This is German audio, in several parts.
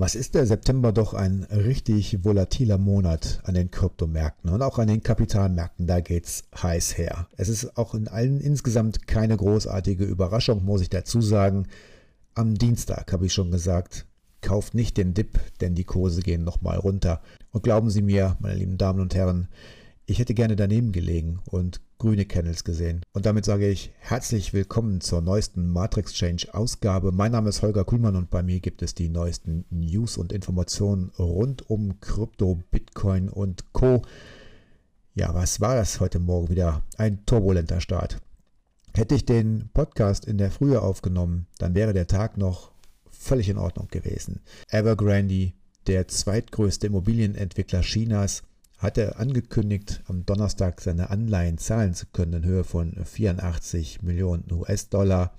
Was ist der September doch ein richtig volatiler Monat an den Kryptomärkten und auch an den Kapitalmärkten. Da geht's heiß her. Es ist auch in allen insgesamt keine großartige Überraschung, muss ich dazu sagen. Am Dienstag habe ich schon gesagt, kauft nicht den Dip, denn die Kurse gehen nochmal runter. Und glauben Sie mir, meine lieben Damen und Herren, ich hätte gerne daneben gelegen und grüne Candles gesehen. Und damit sage ich herzlich willkommen zur neuesten Matrix Change Ausgabe. Mein Name ist Holger Kuhlmann und bei mir gibt es die neuesten News und Informationen rund um Krypto, Bitcoin und Co. Ja, was war das heute Morgen wieder? Ein turbulenter Start. Hätte ich den Podcast in der Frühe aufgenommen, dann wäre der Tag noch völlig in Ordnung gewesen. Evergrande, der zweitgrößte Immobilienentwickler Chinas, hatte angekündigt, am Donnerstag seine Anleihen zahlen zu können in Höhe von 84 Millionen US-Dollar.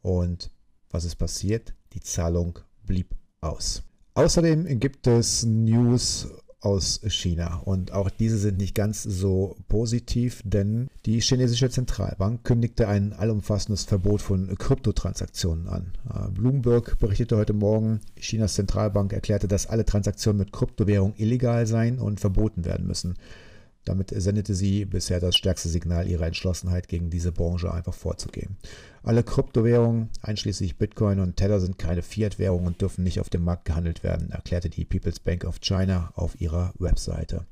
Und was ist passiert? Die Zahlung blieb aus. Außerdem gibt es News aus China. Und auch diese sind nicht ganz so positiv, denn die chinesische Zentralbank kündigte ein allumfassendes Verbot von Kryptotransaktionen an. Äh, Bloomberg berichtete heute Morgen, Chinas Zentralbank erklärte, dass alle Transaktionen mit Kryptowährung illegal seien und verboten werden müssen. Damit sendete sie bisher das stärkste Signal ihrer Entschlossenheit, gegen diese Branche einfach vorzugehen. Alle Kryptowährungen, einschließlich Bitcoin und Tether, sind keine Fiat-Währungen und dürfen nicht auf dem Markt gehandelt werden, erklärte die People's Bank of China auf ihrer Webseite.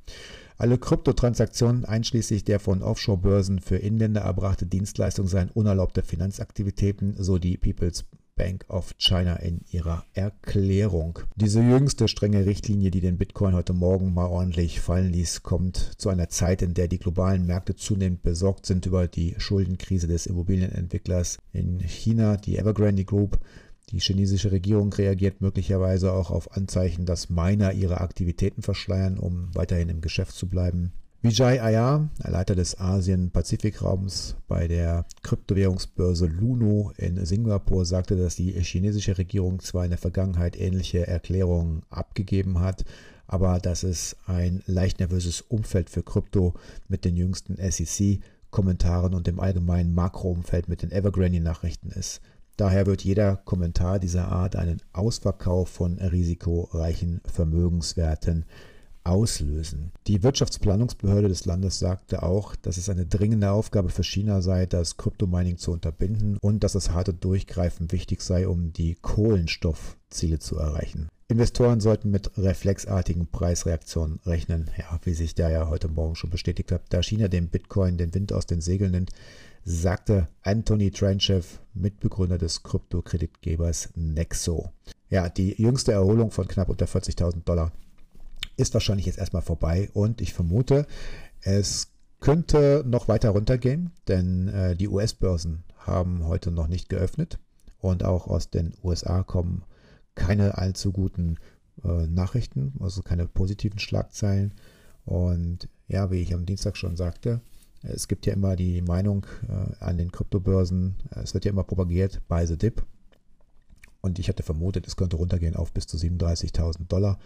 Alle Kryptotransaktionen, einschließlich der von Offshore-Börsen für Inländer erbrachte Dienstleistungen, seien unerlaubte Finanzaktivitäten, so die People's Bank of China in ihrer Erklärung. Diese jüngste strenge Richtlinie, die den Bitcoin heute Morgen mal ordentlich fallen ließ, kommt zu einer Zeit, in der die globalen Märkte zunehmend besorgt sind über die Schuldenkrise des Immobilienentwicklers in China, die Evergrande Group. Die chinesische Regierung reagiert möglicherweise auch auf Anzeichen, dass Miner ihre Aktivitäten verschleiern, um weiterhin im Geschäft zu bleiben. Vijay Ayar, Leiter des Asien-Pazifik-Raums bei der Kryptowährungsbörse Luno in Singapur, sagte, dass die chinesische Regierung zwar in der Vergangenheit ähnliche Erklärungen abgegeben hat, aber dass es ein leicht nervöses Umfeld für Krypto mit den jüngsten SEC-Kommentaren und dem allgemeinen Makroumfeld mit den Evergrande-Nachrichten ist. Daher wird jeder Kommentar dieser Art einen Ausverkauf von risikoreichen Vermögenswerten auslösen. Die Wirtschaftsplanungsbehörde des Landes sagte auch, dass es eine dringende Aufgabe für China sei, das Kryptomining zu unterbinden und dass das harte Durchgreifen wichtig sei, um die Kohlenstoffziele zu erreichen. Investoren sollten mit reflexartigen Preisreaktionen rechnen, ja, wie sich da ja heute Morgen schon bestätigt hat. Da China dem Bitcoin den Wind aus den Segeln nimmt, sagte Anthony Tranchev, Mitbegründer des Kryptokreditgebers Nexo. Ja, die jüngste Erholung von knapp unter 40.000 Dollar ist wahrscheinlich jetzt erstmal vorbei und ich vermute, es könnte noch weiter runtergehen, denn äh, die US-Börsen haben heute noch nicht geöffnet und auch aus den USA kommen keine allzu guten äh, Nachrichten, also keine positiven Schlagzeilen. Und ja, wie ich am Dienstag schon sagte, es gibt ja immer die Meinung äh, an den Kryptobörsen, es wird ja immer propagiert, buy the dip. Und ich hatte vermutet, es könnte runtergehen auf bis zu 37.000 Dollar.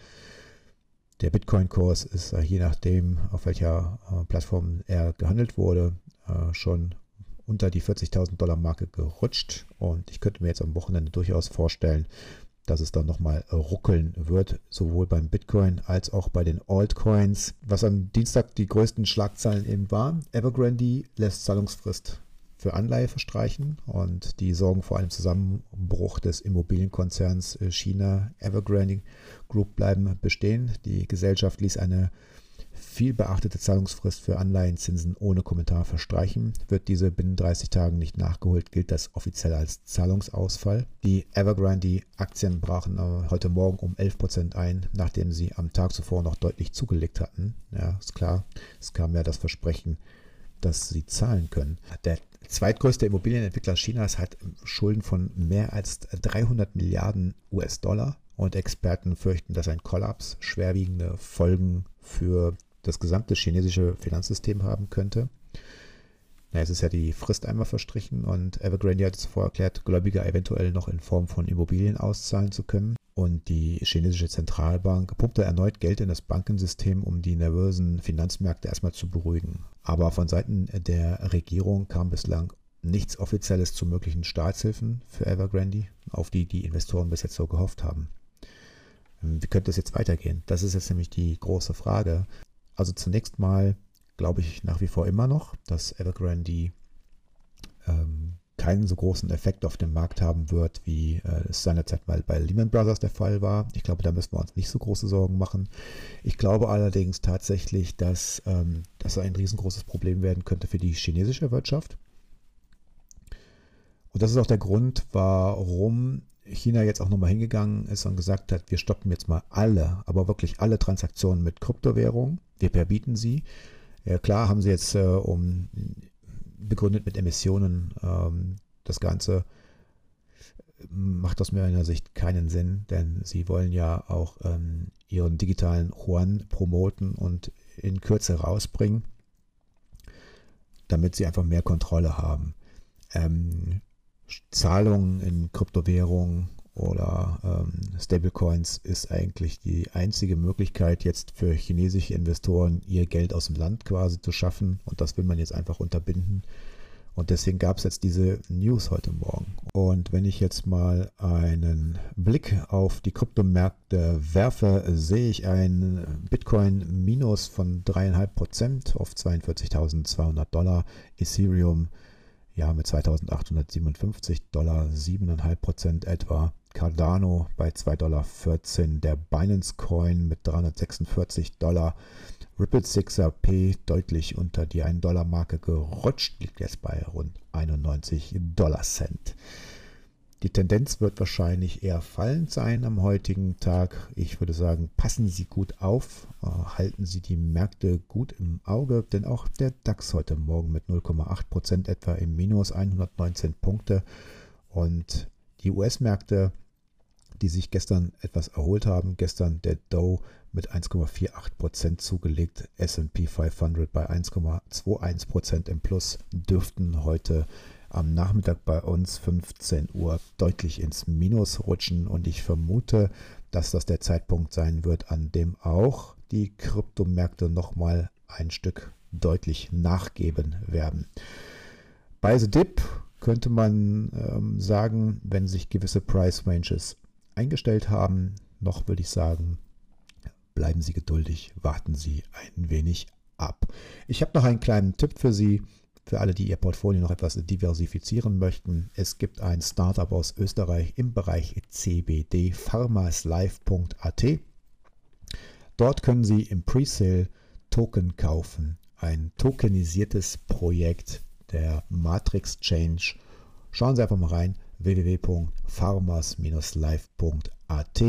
Der Bitcoin-Kurs ist äh, je nachdem, auf welcher äh, Plattform er gehandelt wurde, äh, schon unter die 40.000 Dollar Marke gerutscht. Und ich könnte mir jetzt am Wochenende durchaus vorstellen, dass es dann nochmal ruckeln wird, sowohl beim Bitcoin als auch bei den Altcoins. Was am Dienstag die größten Schlagzeilen eben war, Evergrande lässt Zahlungsfrist für Anleihe verstreichen und die sorgen vor einem Zusammenbruch des Immobilienkonzerns äh, China Evergrande Group bleiben bestehen. Die Gesellschaft ließ eine viel beachtete Zahlungsfrist für Anleihenzinsen ohne Kommentar verstreichen. Wird diese binnen 30 Tagen nicht nachgeholt, gilt das offiziell als Zahlungsausfall. Die Evergrande-Aktien brachen äh, heute Morgen um 11% ein, nachdem sie am Tag zuvor noch deutlich zugelegt hatten. Ja, ist klar, es kam ja das Versprechen, dass sie zahlen können. Der zweitgrößte Immobilienentwickler Chinas hat Schulden von mehr als 300 Milliarden US-Dollar und Experten fürchten, dass ein Kollaps schwerwiegende Folgen für das gesamte chinesische Finanzsystem haben könnte. Na, es ist ja die Frist einmal verstrichen und Evergrande hat zuvor erklärt, Gläubiger eventuell noch in Form von Immobilien auszahlen zu können. Und die chinesische Zentralbank pumpte erneut Geld in das Bankensystem, um die nervösen Finanzmärkte erstmal zu beruhigen. Aber von Seiten der Regierung kam bislang nichts Offizielles zu möglichen Staatshilfen für Evergrande, auf die die Investoren bis jetzt so gehofft haben. Wie könnte es jetzt weitergehen? Das ist jetzt nämlich die große Frage. Also zunächst mal glaube ich nach wie vor immer noch, dass Evergrande ähm, keinen so großen Effekt auf den Markt haben wird, wie äh, es seinerzeit mal bei Lehman Brothers der Fall war. Ich glaube, da müssen wir uns nicht so große Sorgen machen. Ich glaube allerdings tatsächlich, dass ähm, das ein riesengroßes Problem werden könnte für die chinesische Wirtschaft. Und das ist auch der Grund, warum China jetzt auch nochmal hingegangen ist und gesagt hat, wir stoppen jetzt mal alle, aber wirklich alle Transaktionen mit Kryptowährungen. Wir verbieten sie. Ja, klar haben sie jetzt äh, um begründet mit Emissionen ähm, das Ganze macht aus meiner Sicht keinen Sinn, denn sie wollen ja auch ähm, ihren digitalen Juan promoten und in Kürze rausbringen, damit sie einfach mehr Kontrolle haben. Ähm, Zahlungen in Kryptowährungen oder ähm, Stablecoins ist eigentlich die einzige Möglichkeit jetzt für chinesische Investoren ihr Geld aus dem Land quasi zu schaffen und das will man jetzt einfach unterbinden. Und deswegen gab es jetzt diese News heute Morgen. Und wenn ich jetzt mal einen Blick auf die Kryptomärkte werfe, sehe ich ein Bitcoin-Minus von 3,5% auf 42.200 Dollar, Ethereum ja mit 2.857 Dollar, 7,5% etwa. Cardano bei 2,14 Dollar, der Binance Coin mit 346 Dollar, Ripple 6RP deutlich unter die 1-Dollar-Marke gerutscht, liegt jetzt bei rund 91 Dollar Cent. Die Tendenz wird wahrscheinlich eher fallend sein am heutigen Tag. Ich würde sagen, passen Sie gut auf, äh, halten Sie die Märkte gut im Auge, denn auch der DAX heute Morgen mit 0,8% etwa im Minus 119 Punkte und die US-Märkte die sich gestern etwas erholt haben. Gestern der Dow mit 1,48% zugelegt, SP 500 bei 1,21% im Plus, dürften heute am Nachmittag bei uns 15 Uhr deutlich ins Minus rutschen und ich vermute, dass das der Zeitpunkt sein wird, an dem auch die Kryptomärkte nochmal ein Stück deutlich nachgeben werden. Bei The Dip könnte man ähm, sagen, wenn sich gewisse Price Ranges eingestellt haben, noch würde ich sagen, bleiben Sie geduldig, warten Sie ein wenig ab. Ich habe noch einen kleinen Tipp für Sie, für alle, die ihr Portfolio noch etwas diversifizieren möchten. Es gibt ein Startup aus Österreich im Bereich CBD, pharmaslife.at. Dort können Sie im Presale Token kaufen. Ein tokenisiertes Projekt der Matrix Change. Schauen Sie einfach mal rein www.farmers-life.at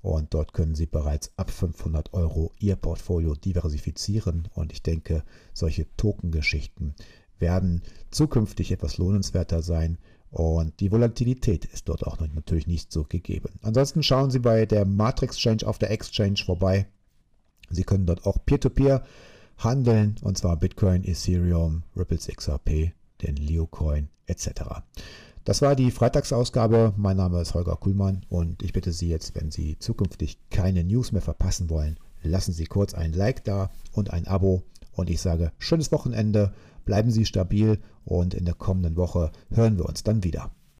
und dort können Sie bereits ab 500 Euro Ihr Portfolio diversifizieren und ich denke, solche Token-Geschichten werden zukünftig etwas lohnenswerter sein und die Volatilität ist dort auch natürlich nicht so gegeben. Ansonsten schauen Sie bei der Matrix Exchange auf der Exchange vorbei. Sie können dort auch Peer-to-Peer -Peer handeln und zwar Bitcoin, Ethereum, Ripples XRP, den Leocoin etc. Das war die Freitagsausgabe. Mein Name ist Holger Kuhlmann und ich bitte Sie jetzt, wenn Sie zukünftig keine News mehr verpassen wollen, lassen Sie kurz ein Like da und ein Abo. Und ich sage schönes Wochenende, bleiben Sie stabil und in der kommenden Woche hören wir uns dann wieder.